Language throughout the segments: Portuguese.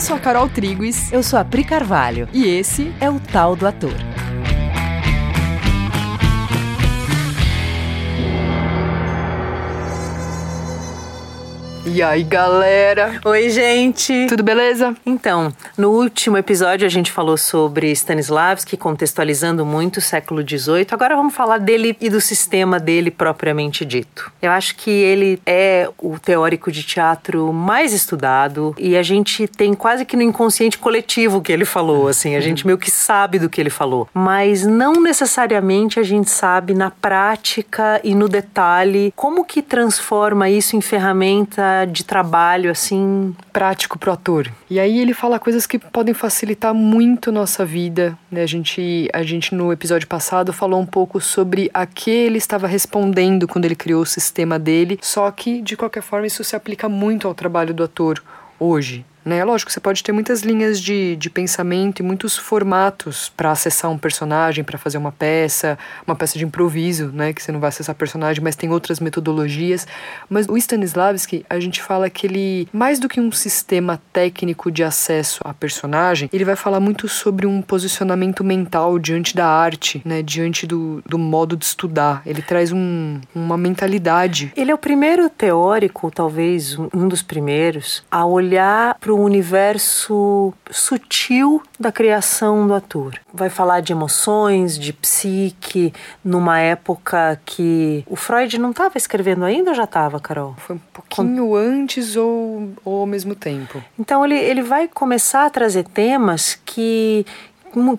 Eu sou a Carol Triguis. Eu sou a Pri Carvalho. E esse é o Tal do Ator. E aí, galera? Oi, gente! Tudo beleza? Então, no último episódio a gente falou sobre Stanislavski, contextualizando muito o século XVIII. Agora vamos falar dele e do sistema dele propriamente dito. Eu acho que ele é o teórico de teatro mais estudado e a gente tem quase que no inconsciente coletivo que ele falou, assim, a gente meio que sabe do que ele falou, mas não necessariamente a gente sabe na prática e no detalhe como que transforma isso em ferramenta de trabalho assim prático pro ator. E aí ele fala coisas que podem facilitar muito nossa vida, né? A gente a gente no episódio passado falou um pouco sobre a que ele estava respondendo quando ele criou o sistema dele, só que de qualquer forma isso se aplica muito ao trabalho do ator hoje. Né? Lógico, você pode ter muitas linhas de, de pensamento e muitos formatos para acessar um personagem, para fazer uma peça, uma peça de improviso, né? que você não vai acessar personagem, mas tem outras metodologias. Mas o Stanislavski, a gente fala que ele, mais do que um sistema técnico de acesso a personagem, ele vai falar muito sobre um posicionamento mental diante da arte, né? diante do, do modo de estudar. Ele traz um, uma mentalidade. Ele é o primeiro teórico, talvez um dos primeiros, a olhar para o universo sutil da criação do ator. Vai falar de emoções, de psique, numa época que o Freud não estava escrevendo ainda ou já estava, Carol? Foi um pouquinho antes ou, ou ao mesmo tempo. Então ele, ele vai começar a trazer temas que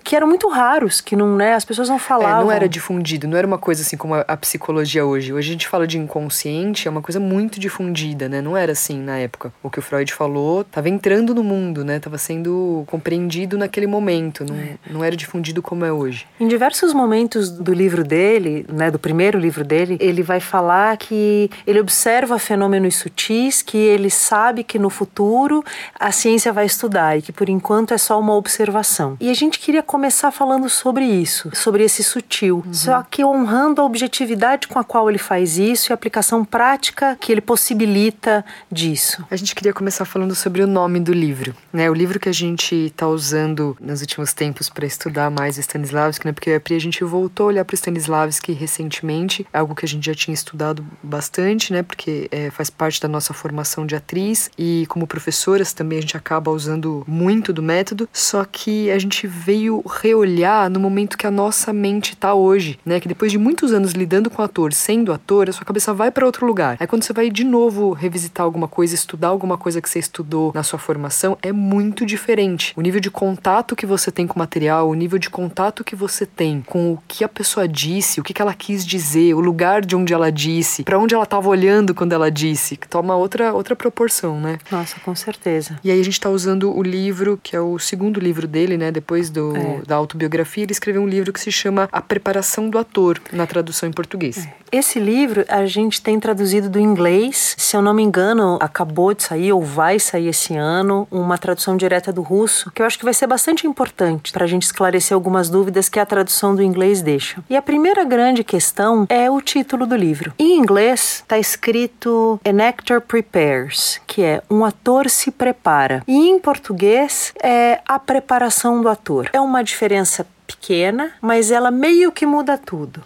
que eram muito raros, que não, né, as pessoas não falavam. É, não era difundido, não era uma coisa assim como a, a, psicologia hoje. Hoje a gente fala de inconsciente, é uma coisa muito difundida, né? Não era assim na época. O que o Freud falou estava entrando no mundo, né? Tava sendo compreendido naquele momento, não, é. não era difundido como é hoje. Em diversos momentos do livro dele, né, do primeiro livro dele, ele vai falar que ele observa fenômenos sutis que ele sabe que no futuro a ciência vai estudar e que por enquanto é só uma observação. E a gente queria começar falando sobre isso, sobre esse sutil. Uhum. Só que honrando a objetividade com a qual ele faz isso e a aplicação prática que ele possibilita disso. A gente queria começar falando sobre o nome do livro, né? O livro que a gente está usando nos últimos tempos para estudar mais Stanislavski, né? Porque a gente voltou a olhar para Stanislavski recentemente, algo que a gente já tinha estudado bastante, né? Porque é, faz parte da nossa formação de atriz e como professoras também a gente acaba usando muito do método, só que a gente vê veio reolhar no momento que a nossa mente tá hoje, né? Que depois de muitos anos lidando com ator, sendo ator, a sua cabeça vai para outro lugar. Aí quando você vai de novo revisitar alguma coisa, estudar alguma coisa que você estudou na sua formação, é muito diferente. O nível de contato que você tem com o material, o nível de contato que você tem com o que a pessoa disse, o que, ela quis dizer, o lugar de onde ela disse, para onde ela estava olhando quando ela disse, que toma outra outra proporção, né? Nossa, com certeza. E aí a gente tá usando o livro, que é o segundo livro dele, né, depois do do, é. da autobiografia, ele escreveu um livro que se chama A Preparação do Ator, na tradução em português. É. Esse livro a gente tem traduzido do inglês, se eu não me engano, acabou de sair ou vai sair esse ano, uma tradução direta do russo, que eu acho que vai ser bastante importante para a gente esclarecer algumas dúvidas que a tradução do inglês deixa. E a primeira grande questão é o título do livro. Em inglês está escrito An Actor Prepares, que é um ator se prepara. E em português é a preparação do ator. É uma diferença pequena, mas ela meio que muda tudo.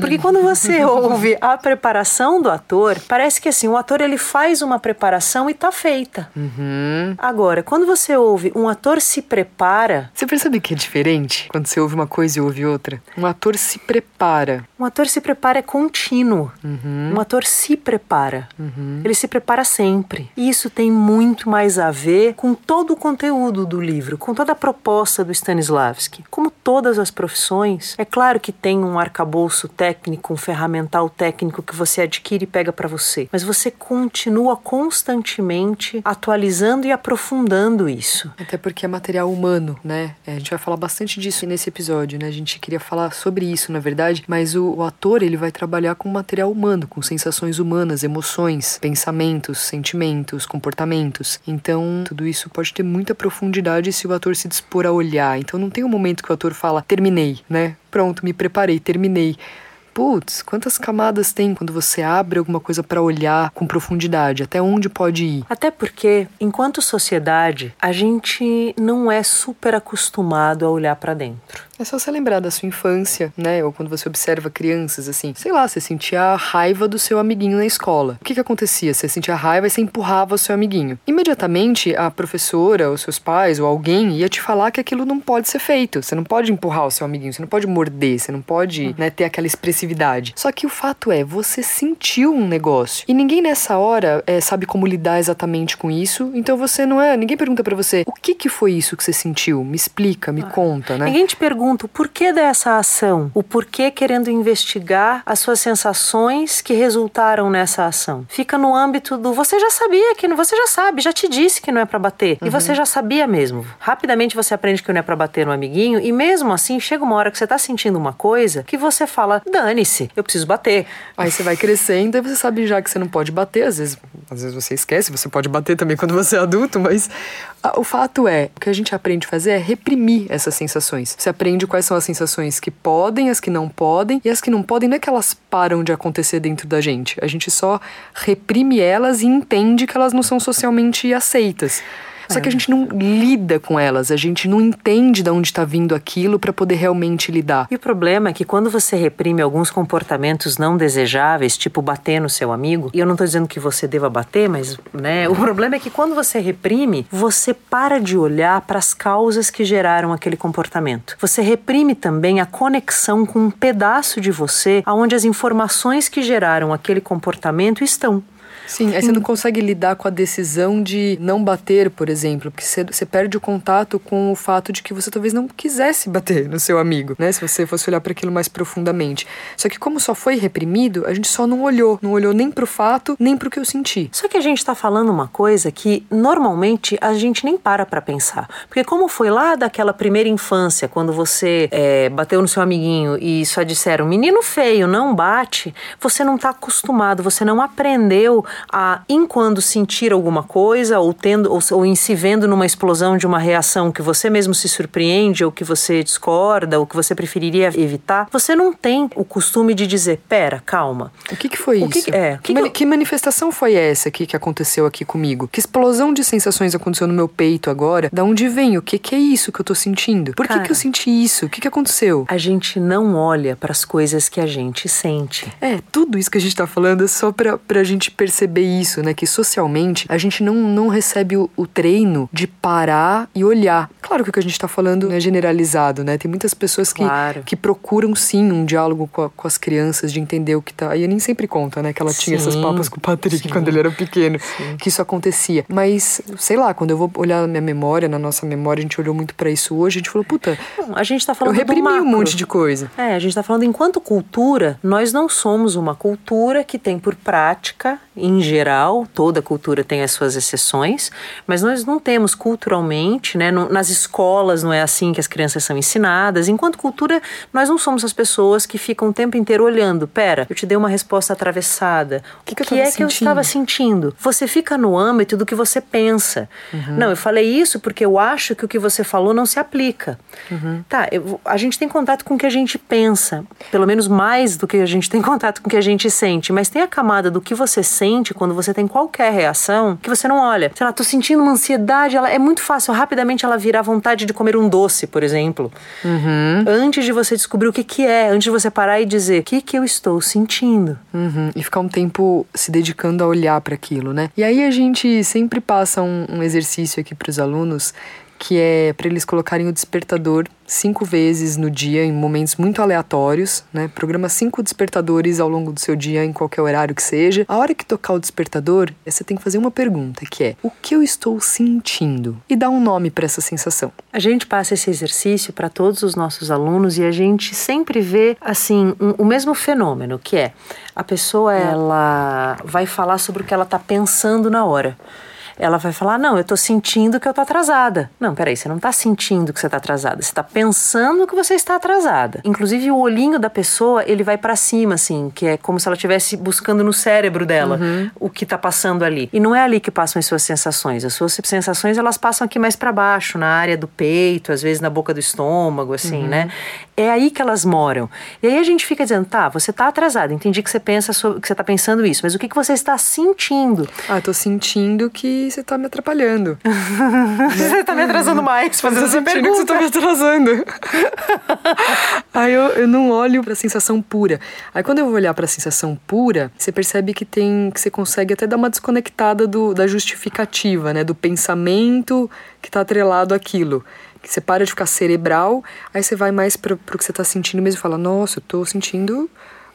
Porque quando você ouve a preparação do ator, parece que assim, o ator ele faz uma preparação e tá feita. Uhum. Agora, quando você ouve um ator se prepara. Você percebe que é diferente quando você ouve uma coisa e ouve outra? Um ator se prepara. Um ator se prepara é contínuo. Uhum. Um ator se prepara. Uhum. Ele se prepara sempre. E isso tem muito mais a ver com todo o conteúdo do livro, com toda a proposta do Stanislavski. Como todas todas as profissões, é claro que tem um arcabouço técnico, um ferramental técnico que você adquire e pega para você, mas você continua constantemente atualizando e aprofundando isso. Até porque é material humano, né? É, a gente vai falar bastante disso nesse episódio, né? A gente queria falar sobre isso, na verdade, mas o, o ator ele vai trabalhar com material humano, com sensações humanas, emoções, pensamentos, sentimentos, comportamentos. Então, tudo isso pode ter muita profundidade se o ator se dispor a olhar. Então, não tem um momento que o ator fala terminei, né? Pronto, me preparei, terminei. putz, quantas camadas tem quando você abre alguma coisa para olhar com profundidade? Até onde pode ir? Até porque, enquanto sociedade, a gente não é super acostumado a olhar para dentro. É só você lembrar da sua infância, né? Ou quando você observa crianças, assim, sei lá, você sentia a raiva do seu amiguinho na escola. O que que acontecia? Você sentia raiva e você empurrava o seu amiguinho. Imediatamente, a professora, os seus pais ou alguém ia te falar que aquilo não pode ser feito. Você não pode empurrar o seu amiguinho, você não pode morder, você não pode, né, ter aquela expressividade. Só que o fato é, você sentiu um negócio. E ninguém nessa hora é, sabe como lidar exatamente com isso. Então você não é. Ninguém pergunta para você o que que foi isso que você sentiu. Me explica, me ah. conta, né? Ninguém te pergunta pergunta o porquê dessa ação, o porquê querendo investigar as suas sensações que resultaram nessa ação. Fica no âmbito do você já sabia que você já sabe, já te disse que não é para bater uhum. e você já sabia mesmo. Rapidamente você aprende que não é para bater no amiguinho e mesmo assim chega uma hora que você tá sentindo uma coisa que você fala dane-se, eu preciso bater. Aí você vai crescendo e você sabe já que você não pode bater, às vezes, às vezes você esquece, você pode bater também quando você é adulto, mas o fato é, o que a gente aprende a fazer é reprimir essas sensações. Você aprende entende quais são as sensações que podem, as que não podem, e as que não podem não é que elas param de acontecer dentro da gente. A gente só reprime elas e entende que elas não são socialmente aceitas. Só que a gente não lida com elas, a gente não entende de onde está vindo aquilo para poder realmente lidar. E o problema é que quando você reprime alguns comportamentos não desejáveis, tipo bater no seu amigo, e eu não estou dizendo que você deva bater, mas né, o problema é que quando você reprime, você para de olhar para as causas que geraram aquele comportamento. Você reprime também a conexão com um pedaço de você aonde as informações que geraram aquele comportamento estão. Sim, aí você não consegue lidar com a decisão de não bater, por exemplo, porque você, perde o contato com o fato de que você talvez não quisesse bater no seu amigo, né? Se você fosse olhar para aquilo mais profundamente. Só que como só foi reprimido, a gente só não olhou, não olhou nem pro fato, nem pro que eu senti. Só que a gente tá falando uma coisa que normalmente a gente nem para para pensar. Porque como foi lá daquela primeira infância, quando você é, bateu no seu amiguinho e só disseram, menino feio, não bate, você não tá acostumado, você não aprendeu a, em quando sentir alguma coisa, ou tendo, ou, ou em se vendo numa explosão de uma reação que você mesmo se surpreende, ou que você discorda, ou que você preferiria evitar, você não tem o costume de dizer, pera, calma. O que, que foi o isso? Que, é, que, que, que, manifestação foi essa aqui que aconteceu aqui comigo? Que explosão de sensações aconteceu no meu peito agora? Da onde vem? O que, que é isso que eu tô sentindo? Por Cara, que, que eu senti isso? O que, que aconteceu? A gente não olha para as coisas que a gente sente. É, tudo isso que a gente tá falando é só pra, pra gente perceber perceber isso, né? Que socialmente a gente não, não recebe o, o treino de parar e olhar. Claro que o que a gente está falando é generalizado, né? Tem muitas pessoas que, claro. que procuram sim um diálogo com, a, com, as crianças, de entender o que tá. E a nem sempre conta, né? Que ela sim, tinha essas papas com o Patrick sim. quando ele era pequeno, sim. que isso acontecia. Mas, sei lá, quando eu vou olhar na minha memória, na nossa memória, a gente olhou muito para isso hoje, a gente falou, puta. a gente tá falando Eu reprimi um monte de coisa. É, a gente tá falando enquanto cultura, nós não somos uma cultura que tem por prática, em em geral, toda cultura tem as suas exceções, mas nós não temos culturalmente, né, no, nas escolas não é assim que as crianças são ensinadas. Enquanto cultura, nós não somos as pessoas que ficam o tempo inteiro olhando. Pera, eu te dei uma resposta atravessada. O que, que, que é sentindo? que eu estava sentindo? Você fica no âmbito do que você pensa. Uhum. Não, eu falei isso porque eu acho que o que você falou não se aplica. Uhum. Tá, eu, a gente tem contato com o que a gente pensa, pelo menos mais do que a gente tem contato com o que a gente sente, mas tem a camada do que você sente quando você tem qualquer reação que você não olha. Sei lá, tô sentindo uma ansiedade, ela é muito fácil, rapidamente ela vira a vontade de comer um doce, por exemplo. Uhum. Antes de você descobrir o que que é, antes de você parar e dizer o que que eu estou sentindo. Uhum. E ficar um tempo se dedicando a olhar para aquilo, né? E aí a gente sempre passa um, um exercício aqui para os alunos que é para eles colocarem o despertador cinco vezes no dia, em momentos muito aleatórios, né? Programa cinco despertadores ao longo do seu dia, em qualquer horário que seja. A hora que tocar o despertador, você tem que fazer uma pergunta, que é: o que eu estou sentindo? E dar um nome para essa sensação. A gente passa esse exercício para todos os nossos alunos e a gente sempre vê, assim, um, o mesmo fenômeno, que é a pessoa, ela vai falar sobre o que ela está pensando na hora ela vai falar: Não, eu tô sentindo que eu tô atrasada. Não, peraí, você não tá sentindo que você tá atrasada, você tá pensando que você está atrasada. Inclusive, o olhinho da pessoa, ele vai para cima, assim, que é como se ela estivesse buscando no cérebro dela uhum. o que tá passando ali. E não é ali que passam as suas sensações. As suas sensações, elas passam aqui mais para baixo, na área do peito, às vezes na boca do estômago, assim, uhum. né? É aí que elas moram. E aí a gente fica dizendo, tá, você tá atrasada, entendi que você pensa sobre, que você tá pensando isso, mas o que, que você está sentindo? Ah, tô sentindo que você tá me atrapalhando. você tá me atrasando mais, fazendo essa pergunta. que você tá me atrasando. aí eu, eu não olho pra sensação pura. Aí quando eu vou olhar pra sensação pura, você percebe que tem, que você consegue até dar uma desconectada do, da justificativa, né, do pensamento que tá atrelado àquilo que você para de ficar cerebral, aí você vai mais pro, pro que você tá sentindo mesmo e fala, nossa, eu tô sentindo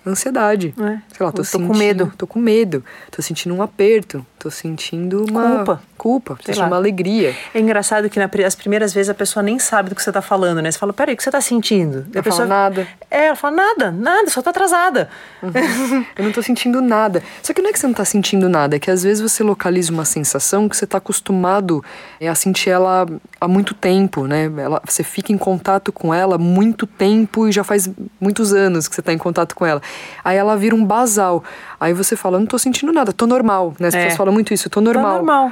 ansiedade. É. Sei lá, tô, tô sentindo, com medo. Tô com medo. Tô sentindo um aperto. Tô sentindo uma culpa. Culpa, tô sentindo uma alegria. É engraçado que nas primeiras vezes a pessoa nem sabe do que você tá falando, né? Você fala, peraí, o que você tá sentindo? Ela a pessoa fala nada. É, ela fala nada, nada, só tô atrasada. Uhum. eu não tô sentindo nada. Só que não é que você não tá sentindo nada, é que às vezes você localiza uma sensação que você tá acostumado é, a sentir ela há muito tempo, né? Ela, você fica em contato com ela muito tempo e já faz muitos anos que você tá em contato com ela. Aí ela vira um basal. Aí você fala, não tô sentindo nada, tô normal. Né? As é. pessoas falam muito isso, tô normal. Tô normal.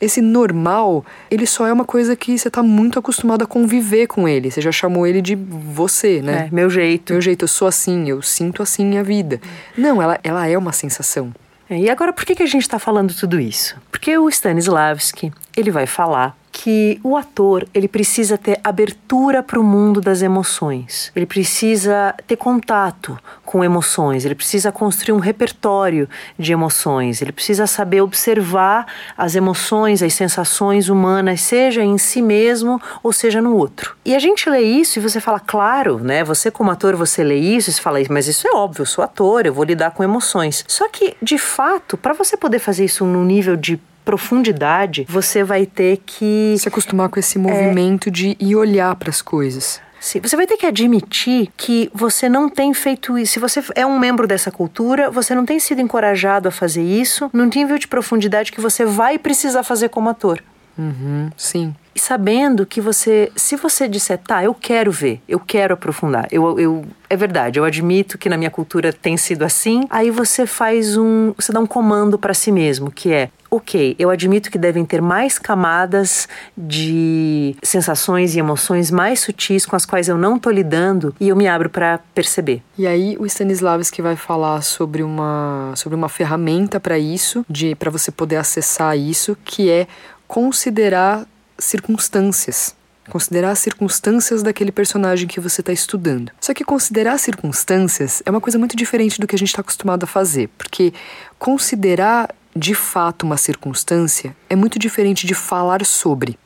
Esse normal, ele só é uma coisa que você tá muito acostumado a conviver com ele. Você já chamou ele de você, né? É, meu jeito. Meu jeito, eu sou assim, eu sinto assim a vida. Não, ela, ela é uma sensação. É, e agora, por que, que a gente está falando tudo isso? Porque o Stanislavski, ele vai falar que o ator ele precisa ter abertura para o mundo das emoções. Ele precisa ter contato com emoções. Ele precisa construir um repertório de emoções. Ele precisa saber observar as emoções, as sensações humanas, seja em si mesmo ou seja no outro. E a gente lê isso e você fala, claro, né? Você como ator você lê isso e fala, mas isso é óbvio. Eu sou ator, eu vou lidar com emoções. Só que de fato, para você poder fazer isso num nível de profundidade, você vai ter que se acostumar com esse movimento é... de ir olhar para as coisas. Sim, você vai ter que admitir que você não tem feito isso. Se você é um membro dessa cultura, você não tem sido encorajado a fazer isso num nível de profundidade que você vai precisar fazer como ator. Uhum, sim. E sabendo que você, se você disser, tá, eu quero ver, eu quero aprofundar, eu, eu, é verdade, eu admito que na minha cultura tem sido assim, aí você faz um, você dá um comando para si mesmo, que é, ok, eu admito que devem ter mais camadas de sensações e emoções mais sutis com as quais eu não tô lidando e eu me abro para perceber. E aí o Stanislavski vai falar sobre uma, sobre uma ferramenta para isso, de para você poder acessar isso, que é considerar circunstâncias. Considerar as circunstâncias daquele personagem que você está estudando. Só que considerar circunstâncias é uma coisa muito diferente do que a gente está acostumado a fazer, porque considerar de fato uma circunstância é muito diferente de falar sobre.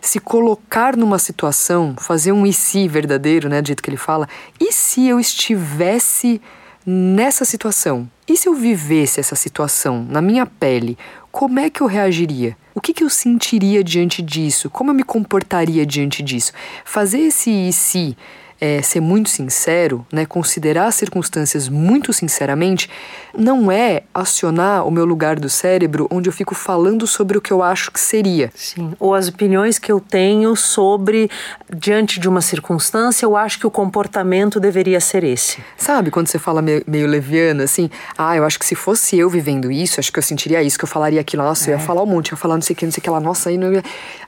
se colocar numa situação, fazer um e se verdadeiro, né, do jeito que ele fala, e se eu estivesse nessa situação? E se eu vivesse essa situação na minha pele, como é que eu reagiria? O que, que eu sentiria diante disso? Como eu me comportaria diante disso? Fazer esse e se é, ser muito sincero, né, considerar as circunstâncias muito sinceramente, não é acionar o meu lugar do cérebro onde eu fico falando sobre o que eu acho que seria. Sim, ou as opiniões que eu tenho sobre, diante de uma circunstância, eu acho que o comportamento deveria ser esse. Sabe, quando você fala meio, meio leviano, assim, ah, eu acho que se fosse eu vivendo isso, acho que eu sentiria isso, que eu falaria aquilo, nossa, é. eu ia é. falar um monte, eu ia falar não sei o que, não sei o que lá, nossa, aí não ia...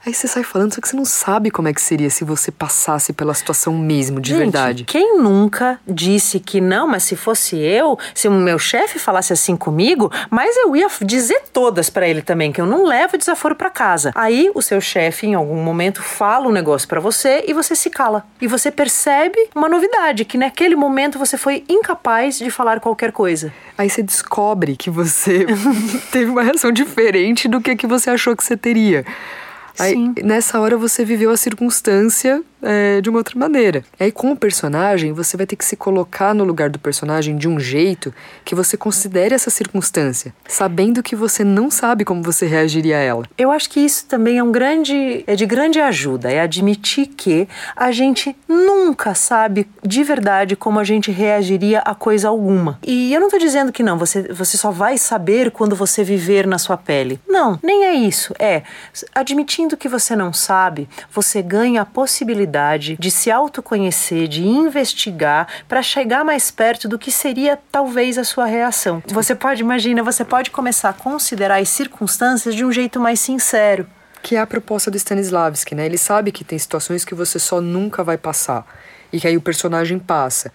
Aí você sai falando, só que você não sabe como é que seria se você passasse pela situação mesmo de Gente, verdade. Quem nunca disse que não, mas se fosse eu, se o meu chefe falasse assim comigo, mas eu ia dizer todas para ele também, que eu não levo desaforo para casa. Aí o seu chefe, em algum momento, fala um negócio para você e você se cala. E você percebe uma novidade, que naquele momento você foi incapaz de falar qualquer coisa. Aí você descobre que você teve uma reação diferente do que, que você achou que você teria. Aí, Sim. nessa hora você viveu a circunstância é, de uma outra maneira. Aí, com o personagem, você vai ter que se colocar no lugar do personagem de um jeito que você considere essa circunstância, sabendo que você não sabe como você reagiria a ela. Eu acho que isso também é um grande, é de grande ajuda, é admitir que a gente nunca sabe de verdade como a gente reagiria a coisa alguma. E eu não estou dizendo que não, você, você só vai saber quando você viver na sua pele. Não, nem é isso. É admitindo que você não sabe, você ganha a possibilidade de se autoconhecer, de investigar para chegar mais perto do que seria talvez a sua reação. Você pode, imagina, você pode começar a considerar as circunstâncias de um jeito mais sincero. Que é a proposta do Stanislavski, né? Ele sabe que tem situações que você só nunca vai passar e que aí o personagem passa.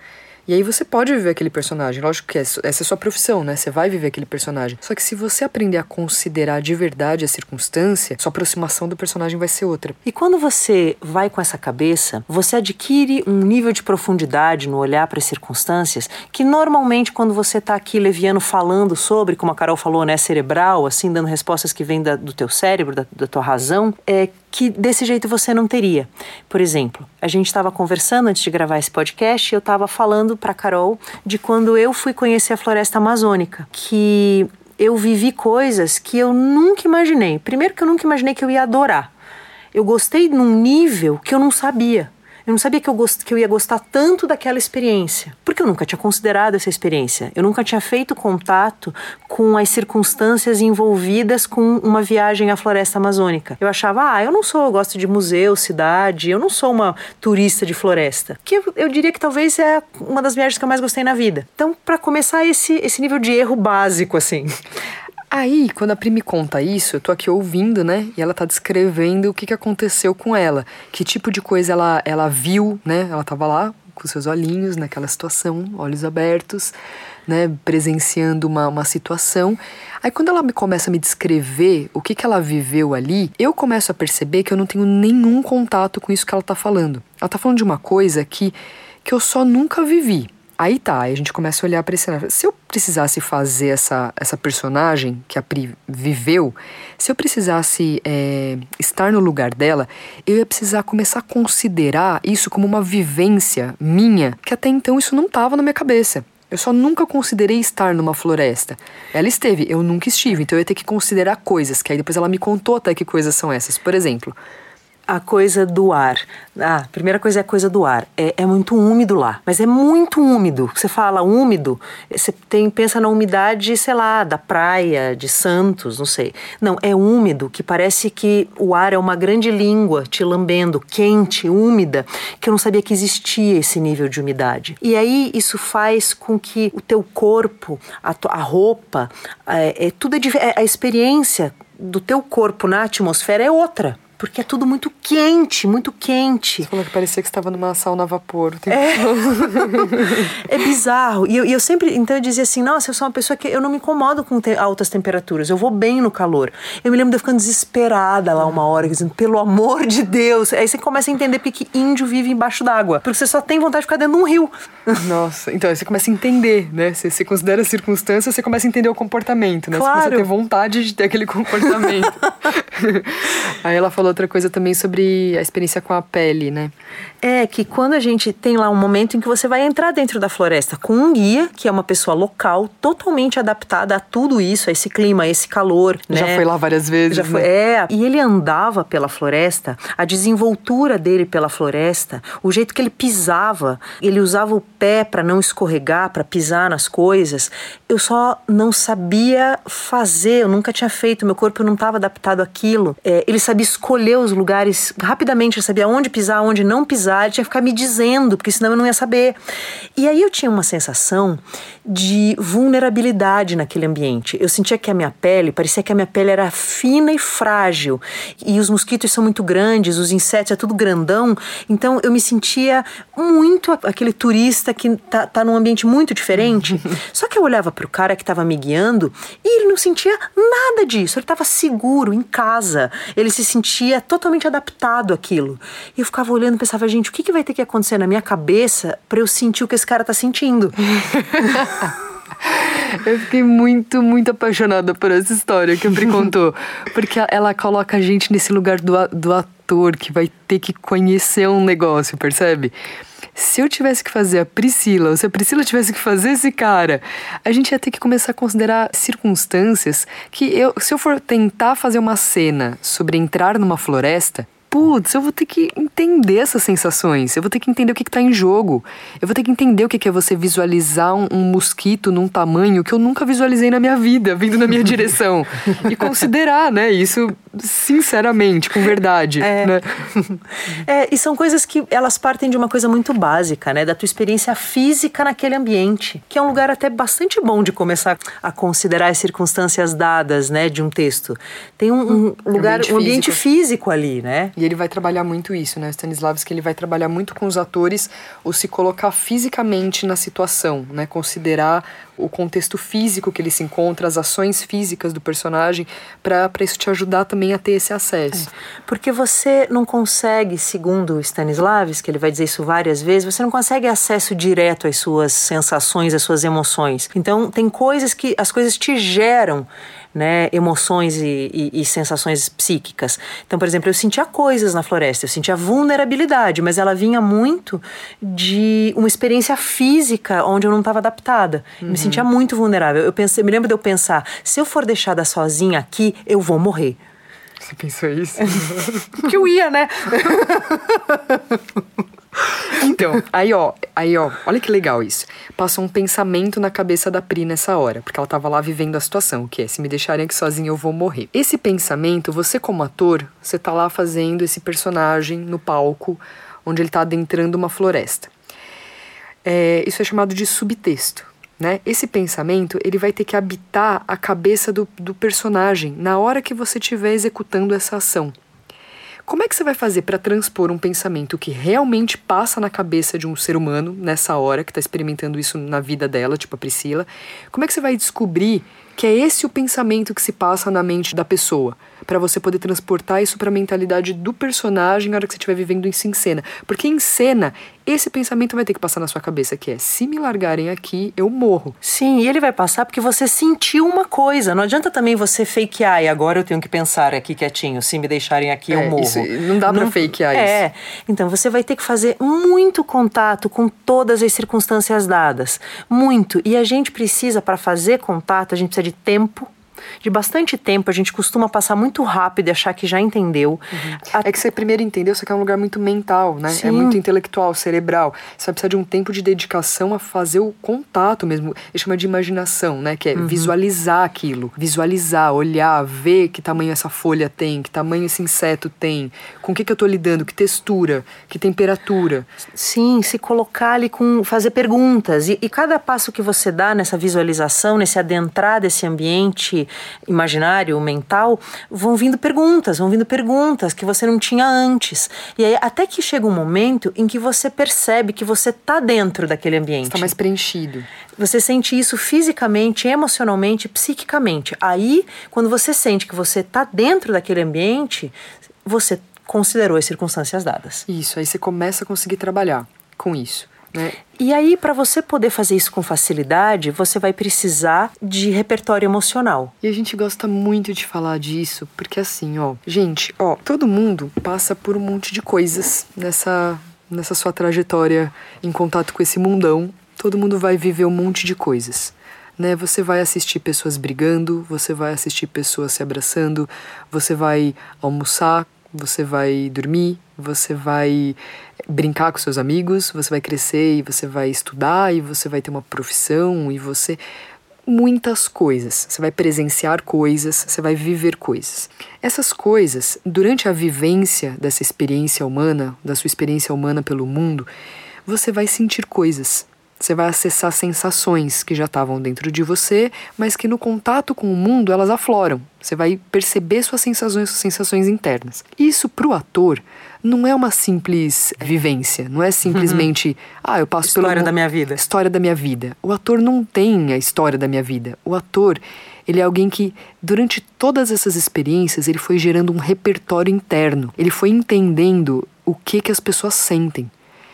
E aí você pode viver aquele personagem. Lógico que essa é a sua profissão, né? Você vai viver aquele personagem. Só que se você aprender a considerar de verdade a circunstância, sua aproximação do personagem vai ser outra. E quando você vai com essa cabeça, você adquire um nível de profundidade no olhar para as circunstâncias que normalmente quando você está aqui leviano falando sobre, como a Carol falou, né, cerebral, assim, dando respostas que vêm da, do teu cérebro, da, da tua razão, é que desse jeito você não teria. Por exemplo, a gente estava conversando antes de gravar esse podcast e eu estava falando para Carol de quando eu fui conhecer a floresta amazônica, que eu vivi coisas que eu nunca imaginei. Primeiro que eu nunca imaginei que eu ia adorar. Eu gostei num nível que eu não sabia. Eu não sabia que eu, gost... que eu ia gostar tanto daquela experiência, porque eu nunca tinha considerado essa experiência. Eu nunca tinha feito contato com as circunstâncias envolvidas com uma viagem à floresta amazônica. Eu achava, ah, eu não sou, eu gosto de museu, cidade, eu não sou uma turista de floresta. Que eu, eu diria que talvez é uma das viagens que eu mais gostei na vida. Então, para começar esse, esse nível de erro básico, assim. Aí, quando a Pri me conta isso, eu tô aqui ouvindo, né? E ela tá descrevendo o que, que aconteceu com ela. Que tipo de coisa ela, ela viu, né? Ela tava lá com seus olhinhos naquela situação, olhos abertos, né? Presenciando uma, uma situação. Aí, quando ela me começa a me descrever o que, que ela viveu ali, eu começo a perceber que eu não tenho nenhum contato com isso que ela tá falando. Ela tá falando de uma coisa que, que eu só nunca vivi. Aí tá, aí a gente começa a olhar para esse cenário. Se eu precisasse fazer essa, essa personagem que a Pri viveu, se eu precisasse é, estar no lugar dela, eu ia precisar começar a considerar isso como uma vivência minha, que até então isso não estava na minha cabeça. Eu só nunca considerei estar numa floresta. Ela esteve, eu nunca estive, então eu ia ter que considerar coisas, que aí depois ela me contou até que coisas são essas. Por exemplo, a coisa do ar. Ah, a primeira coisa é a coisa do ar. É, é muito úmido lá, mas é muito úmido. Você fala úmido, você tem, pensa na umidade, sei lá, da praia, de Santos, não sei. Não, é úmido, que parece que o ar é uma grande língua te lambendo, quente, úmida, que eu não sabia que existia esse nível de umidade. E aí isso faz com que o teu corpo, a, a roupa, é, é tudo é, é, a experiência do teu corpo na atmosfera é outra porque é tudo muito quente, muito quente. Você falou que parecia que estava numa sauna a vapor. É. é bizarro. E eu, e eu, sempre, então eu dizia assim, nossa, eu sou uma pessoa que eu não me incomodo com te altas temperaturas, eu vou bem no calor. Eu me lembro de eu ficando desesperada lá uma hora, dizendo, pelo amor de Deus. Aí você começa a entender porque que índio vive embaixo d'água, porque você só tem vontade de ficar dentro de um rio. Nossa, então aí você começa a entender, né? Você, você considera as circunstâncias, você começa a entender o comportamento, né? Claro. Você começa a ter vontade de ter aquele comportamento. aí ela falou outra coisa também sobre a experiência com a pele, né? É que quando a gente tem lá um momento em que você vai entrar dentro da floresta com um guia, que é uma pessoa local, totalmente adaptada a tudo isso, a esse clima, a esse calor, né? Já foi lá várias vezes, Já foi, né? é. E ele andava pela floresta, a desenvoltura dele pela floresta, o jeito que ele pisava, ele usava o pé para não escorregar, para pisar nas coisas. Eu só não sabia fazer, eu nunca tinha feito, meu corpo não estava adaptado àquilo. É, ele sabia escolher os lugares rapidamente, ele sabia onde pisar, onde não pisar, ele tinha que ficar me dizendo, porque senão eu não ia saber. E aí eu tinha uma sensação de vulnerabilidade naquele ambiente. Eu sentia que a minha pele, parecia que a minha pele era fina e frágil. E os mosquitos são muito grandes, os insetos é tudo grandão. Então eu me sentia muito aquele turista que tá, tá num ambiente muito diferente. Só que eu olhava para o cara que estava me guiando e ele não sentia nada disso. Ele estava seguro em casa. Ele se sentia totalmente adaptado àquilo. E eu ficava olhando e pensava, gente, o que, que vai ter que acontecer na minha cabeça para eu sentir o que esse cara tá sentindo? Eu fiquei muito, muito apaixonada por essa história que a Pri contou. Porque ela coloca a gente nesse lugar do, do ator que vai ter que conhecer um negócio, percebe? Se eu tivesse que fazer a Priscila, ou se a Priscila tivesse que fazer esse cara, a gente ia ter que começar a considerar circunstâncias que eu, se eu for tentar fazer uma cena sobre entrar numa floresta, putz, eu vou ter que entender essas sensações, eu vou ter que entender o que está em jogo, eu vou ter que entender o que é você visualizar um, um, mosquito num tamanho que eu nunca visualizei na minha vida, vindo na minha direção. E considerar, né, isso sinceramente, com verdade. É. Né? é, e são coisas que elas partem de uma coisa muito básica, né, da tua experiência física naquele ambiente, que é um lugar até bastante bom de começar a considerar as circunstâncias dadas, né, de um texto. Tem um, um lugar, ambiente um ambiente físico ali, né? E ele vai trabalhar muito isso, né? Stanislavski ele vai trabalhar muito com os atores o se colocar fisicamente na situação, né? Considerar o contexto físico que ele se encontra, as ações físicas do personagem, para isso te ajudar também a ter esse acesso. É. Porque você não consegue, segundo Stanislavski, ele vai dizer isso várias vezes, você não consegue acesso direto às suas sensações, às suas emoções. Então, tem coisas que as coisas te geram né, emoções e, e, e, sensações psíquicas. Então, por exemplo, eu sentia coisas na floresta, eu sentia vulnerabilidade, mas ela vinha muito de uma experiência física onde eu não estava adaptada. Uhum. Me sentia muito vulnerável. Eu pensei, me lembro de eu pensar, se eu for deixada sozinha aqui, eu vou morrer. Você pensou isso? que eu ia, né? Então, aí ó, aí ó, olha que legal isso. Passou um pensamento na cabeça da Pri nessa hora, porque ela tava lá vivendo a situação, que é, se me deixarem aqui sozinha eu vou morrer. Esse pensamento, você como ator, você tá lá fazendo esse personagem no palco, onde ele tá adentrando uma floresta. É, isso é chamado de subtexto. Né? Esse pensamento ele vai ter que habitar a cabeça do, do personagem na hora que você estiver executando essa ação. Como é que você vai fazer para transpor um pensamento que realmente passa na cabeça de um ser humano nessa hora, que está experimentando isso na vida dela, tipo a Priscila? Como é que você vai descobrir que é esse o pensamento que se passa na mente da pessoa? Para você poder transportar isso para a mentalidade do personagem na hora que você estiver vivendo isso em cena. Porque em cena, esse pensamento vai ter que passar na sua cabeça, que é, se me largarem aqui, eu morro. Sim, e ele vai passar porque você sentiu uma coisa. Não adianta também você fakear, e agora eu tenho que pensar aqui quietinho, se me deixarem aqui, é, eu morro. Isso, não dá pra não, fakear é. isso. É, então você vai ter que fazer muito contato com todas as circunstâncias dadas. Muito. E a gente precisa, para fazer contato, a gente precisa de tempo, de bastante tempo, a gente costuma passar muito rápido e achar que já entendeu. Uhum. A... É que você primeiro entendeu, só que é um lugar muito mental, né? É Sim. É muito intelectual, cerebral. Você vai precisar de um tempo de dedicação a fazer o contato mesmo. Ele chama de imaginação, né? Que é uhum. visualizar aquilo. Visualizar, olhar, ver que tamanho essa folha tem, que tamanho esse inseto tem, com o que, que eu tô lidando, que textura, que temperatura. Sim, se colocar ali com. fazer perguntas. E, e cada passo que você dá nessa visualização, nesse adentrar desse ambiente imaginário, mental, vão vindo perguntas, vão vindo perguntas que você não tinha antes. E aí até que chega um momento em que você percebe que você está dentro daquele ambiente. Está mais preenchido. Você sente isso fisicamente, emocionalmente, psiquicamente. Aí, quando você sente que você está dentro daquele ambiente, você considerou as circunstâncias dadas. Isso, aí você começa a conseguir trabalhar com isso. Né? E aí, para você poder fazer isso com facilidade, você vai precisar de repertório emocional. E a gente gosta muito de falar disso, porque assim, ó, gente, ó, todo mundo passa por um monte de coisas nessa, nessa sua trajetória em contato com esse mundão. Todo mundo vai viver um monte de coisas. Né? Você vai assistir pessoas brigando, você vai assistir pessoas se abraçando, você vai almoçar, você vai dormir, você vai brincar com seus amigos, você vai crescer e você vai estudar e você vai ter uma profissão e você muitas coisas. Você vai presenciar coisas, você vai viver coisas. Essas coisas, durante a vivência dessa experiência humana, da sua experiência humana pelo mundo, você vai sentir coisas. Você vai acessar sensações que já estavam dentro de você, mas que no contato com o mundo elas afloram. Você vai perceber suas sensações, suas sensações internas. Isso para o ator não é uma simples vivência, não é simplesmente, uhum. ah, eu passo história pela história da minha vida. História da minha vida. O ator não tem a história da minha vida. O ator, ele é alguém que durante todas essas experiências, ele foi gerando um repertório interno. Ele foi entendendo o que que as pessoas sentem.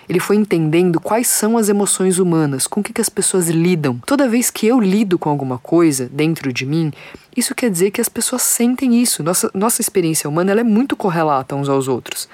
Ele foi entendendo quais são as emoções humanas, com o que, que as pessoas lidam. Toda vez que eu lido com alguma coisa dentro de mim, isso quer dizer que as pessoas sentem isso. Nossa, nossa experiência humana é muito correlata uns aos outros.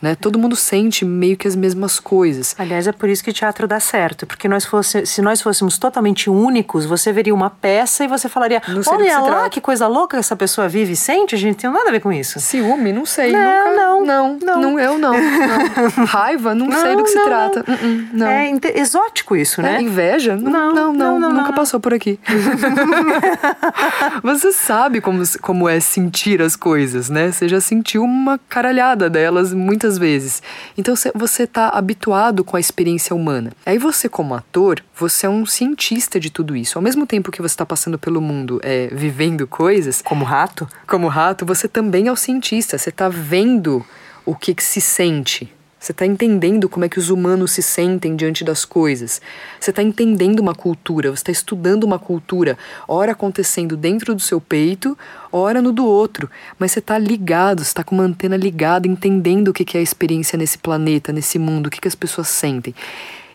Né? Todo mundo sente meio que as mesmas coisas. Aliás, é por isso que teatro dá certo, porque nós fosse, se nós fôssemos totalmente únicos, você veria uma peça e você falaria: Olha lá, trata. que coisa louca essa pessoa vive e sente, a gente tem nada a ver com isso. Ciúme, não sei. Não, nunca, não, não, não, não, eu não. não. Raiva, não, não, sei do que se trata. Não. É exótico isso, né? É, inveja? Não, não, não, não nunca passou por aqui. você sabe como, como é sentir as coisas, né? Você já sentiu uma caralhada delas muitas muitas vezes. Então você está habituado com a experiência humana. Aí você, como ator, você é um cientista de tudo isso. Ao mesmo tempo que você está passando pelo mundo é, vivendo coisas. Como rato? Como rato, você também é o cientista. Você está vendo o que, que se sente. Você está entendendo como é que os humanos se sentem diante das coisas. Você está entendendo uma cultura, você está estudando uma cultura, ora acontecendo dentro do seu peito, ora no do outro. Mas você está ligado, você está com uma antena ligada, entendendo o que é a experiência nesse planeta, nesse mundo, o que, que as pessoas sentem.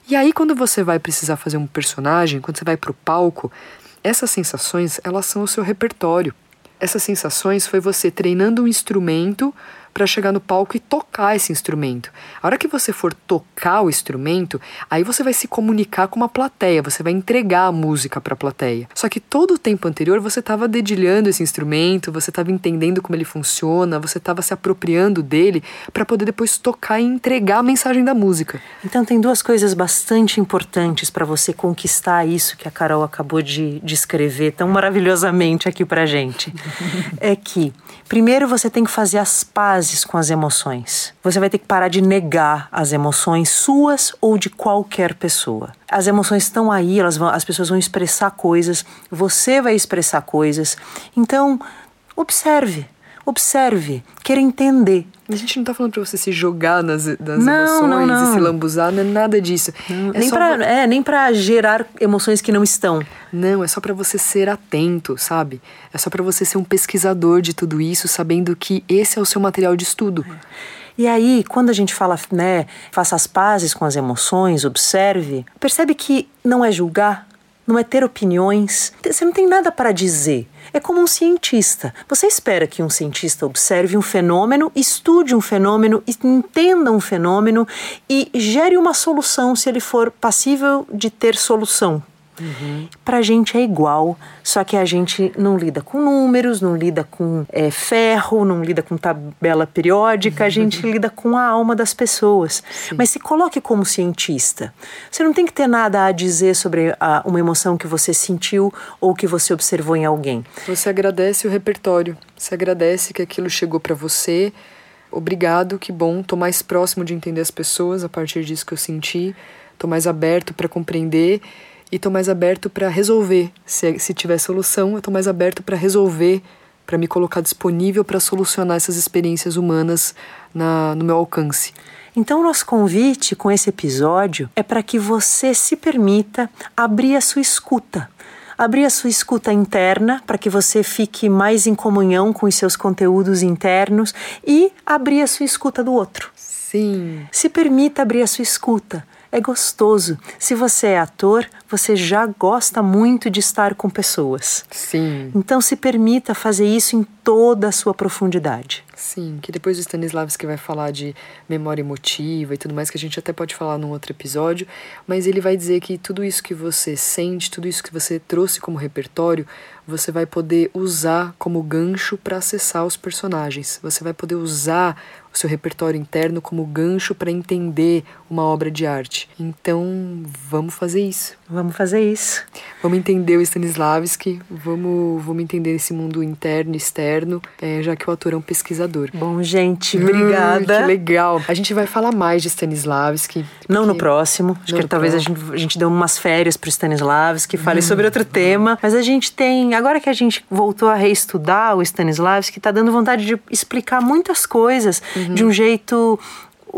E aí, quando você vai precisar fazer um personagem, quando você vai para o palco, essas sensações, elas são o seu repertório. Essas sensações foi você treinando um instrumento para chegar no palco e tocar esse instrumento. A hora que você for tocar o instrumento, aí você vai se comunicar com uma plateia, você vai entregar a música para a plateia. Só que todo o tempo anterior você estava dedilhando esse instrumento, você estava entendendo como ele funciona, você estava se apropriando dele para poder depois tocar e entregar a mensagem da música. Então tem duas coisas bastante importantes para você conquistar isso que a Carol acabou de descrever tão maravilhosamente aqui para gente. é que primeiro você tem que fazer as pazes com as emoções. Você vai ter que parar de negar as emoções suas ou de qualquer pessoa. As emoções estão aí, elas vão, as pessoas vão expressar coisas, você vai expressar coisas. Então, observe, observe, queira entender. A gente não tá falando pra você se jogar nas, nas não, emoções não, não. e se lambuzar, não é nada disso. É nem, pra, é, nem pra gerar emoções que não estão. Não, é só para você ser atento, sabe? É só para você ser um pesquisador de tudo isso, sabendo que esse é o seu material de estudo. E aí, quando a gente fala, né, faça as pazes com as emoções, observe, percebe que não é julgar, não é ter opiniões, você não tem nada para dizer. É como um cientista. Você espera que um cientista observe um fenômeno, estude um fenômeno, entenda um fenômeno e gere uma solução se ele for passível de ter solução. Uhum. Para a gente é igual, só que a gente não lida com números, não lida com é, ferro, não lida com tabela periódica, uhum. a gente lida com a alma das pessoas. Sim. Mas se coloque como cientista. Você não tem que ter nada a dizer sobre a, uma emoção que você sentiu ou que você observou em alguém. Você agradece o repertório, você agradece que aquilo chegou para você. Obrigado, que bom, tô mais próximo de entender as pessoas a partir disso que eu senti, tô mais aberto para compreender e estou mais aberto para resolver. Se, se tiver solução, eu estou mais aberto para resolver, para me colocar disponível para solucionar essas experiências humanas na, no meu alcance. Então, nosso convite com esse episódio é para que você se permita abrir a sua escuta. Abrir a sua escuta interna para que você fique mais em comunhão com os seus conteúdos internos e abrir a sua escuta do outro. Sim. Se permita abrir a sua escuta é gostoso. Se você é ator, você já gosta muito de estar com pessoas. Sim. Então se permita fazer isso em toda a sua profundidade. Sim, que depois o Stanislavski vai falar de memória emotiva e tudo mais, que a gente até pode falar num outro episódio, mas ele vai dizer que tudo isso que você sente, tudo isso que você trouxe como repertório, você vai poder usar como gancho para acessar os personagens. Você vai poder usar o seu repertório interno como gancho para entender uma obra de arte. Então, vamos fazer isso. Vamos fazer isso. Vamos entender o Stanislavski, vamos, vamos entender esse mundo interno e externo, é, já que o ator é um pesquisador. Bom, gente, obrigada. Hum, que legal. A gente vai falar mais de Stanislavski. Não no próximo. Acho que talvez a gente, a gente dê umas férias para o Stanislavski, fale hum. sobre outro tema. Mas a gente tem, agora que a gente voltou a reestudar o Stanislavski, está dando vontade de explicar muitas coisas uhum. de um jeito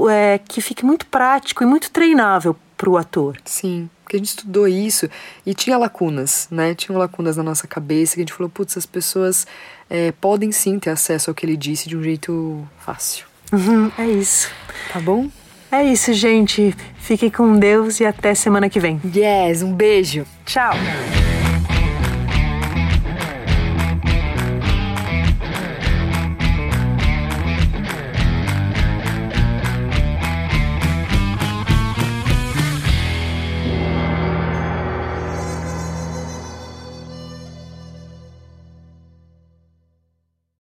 é, que fique muito prático e muito treinável para o ator. Sim, porque a gente estudou isso e tinha lacunas, né? Tinha lacunas na nossa cabeça que a gente falou, putz, as pessoas é, podem sim ter acesso ao que ele disse de um jeito fácil. Uhum, é isso. Tá bom? É isso, gente. Fiquem com Deus e até semana que vem. Yes, um beijo. Tchau.